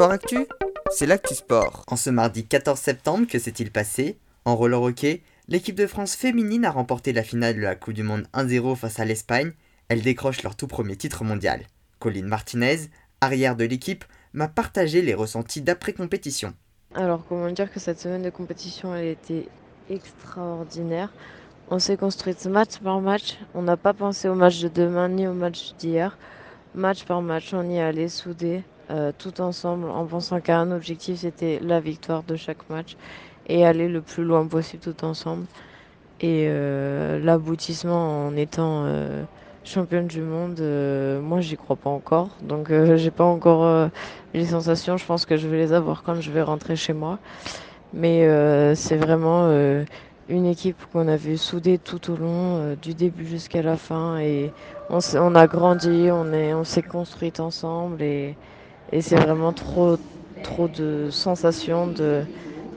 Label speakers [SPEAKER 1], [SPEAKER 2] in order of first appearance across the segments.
[SPEAKER 1] Sport Actu, c'est l'actu sport. En ce mardi 14 septembre, que s'est-il passé? En roller hockey, l'équipe de France féminine a remporté la finale de la Coupe du Monde 1-0 face à l'Espagne. Elle décroche leur tout premier titre mondial. Colline Martinez, arrière de l'équipe, m'a partagé les ressentis d'après-compétition.
[SPEAKER 2] Alors, comment dire que cette semaine de compétition, elle était extraordinaire. On s'est construite match par match. On n'a pas pensé au match de demain ni au match d'hier. Match par match, on y allait soudés, euh, tout ensemble, en pensant qu'un objectif, c'était la victoire de chaque match et aller le plus loin possible tout ensemble. Et euh, l'aboutissement en étant euh, championne du monde, moi j'y crois pas encore. Donc j'ai pas encore les sensations. Je pense que je vais les avoir quand je vais rentrer chez moi. Mais c'est vraiment une équipe qu'on a vu soudée tout au long, du début jusqu'à la fin. Et on, s'est- on a grandi, on est, on s'est construite ensemble. Et, et c'est vraiment trop, trop de sensations de,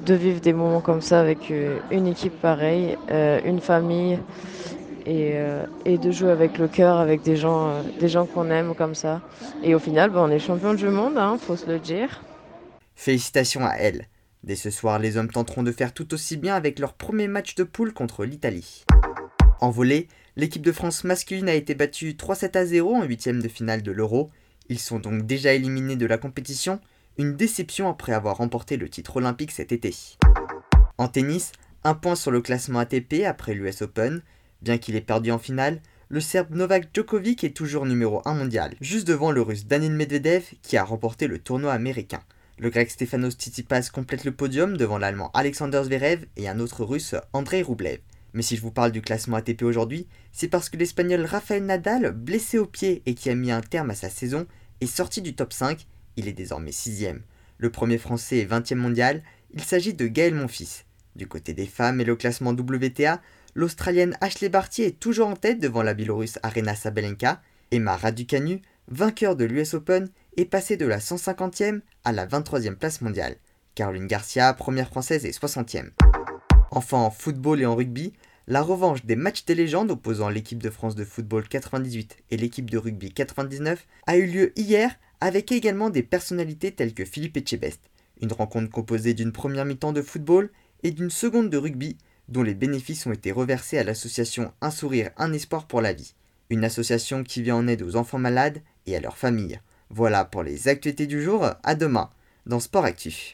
[SPEAKER 2] vivre des moments comme ça avec euh, une équipe pareille, euh, une famille. Et, euh, et de jouer avec le cœur, avec des gens, des gens qu'on aime comme ça. Et au final, bah, on est champion du monde, hein, faut se le dire.
[SPEAKER 1] Félicitations à elle. Dès ce soir, les hommes tenteront de faire tout aussi bien avec leur premier match de poule contre l'Italie. En volée, l'équipe de France masculine a été battue 3-7 à 0 en huitième de finale de l'Euro. Ils sont donc déjà éliminés de la compétition, une déception après avoir remporté le titre olympique cet été. En tennis, un point sur le classement ATP après l'US Open. Bien qu'il ait perdu en finale, le Serbe Novak Djokovic est toujours numéro 1 mondial, juste devant le Russe Danil Medvedev qui a remporté le tournoi américain. Le grec Stefanos Tsitsipas complète le podium devant l'allemand Alexander Zverev et un autre russe Andrei Rublev. Mais si je vous parle du classement ATP aujourd'hui, c'est parce que l'espagnol Rafael Nadal, blessé au pied et qui a mis un terme à sa saison, est sorti du top 5, il est désormais 6 Le premier français est 20e mondial, il s'agit de Gaël Monfils. Du côté des femmes et le classement WTA, l'Australienne Ashley Barty est toujours en tête devant la Biélorusse Arena Sabalenka, Emma Raducanu, vainqueur de l'US Open, est passée de la 150e à la 23e place mondiale. Caroline Garcia, première française, est 60e. Enfin en football et en rugby, la revanche des matchs des légendes opposant l'équipe de France de football 98 et l'équipe de rugby 99 a eu lieu hier avec également des personnalités telles que Philippe Etchebest. Une rencontre composée d'une première mi-temps de football et d'une seconde de rugby dont les bénéfices ont été reversés à l'association Un sourire, un espoir pour la vie. Une association qui vient en aide aux enfants malades et à leurs familles. Voilà pour les actualités du jour, à demain dans Sport Actif.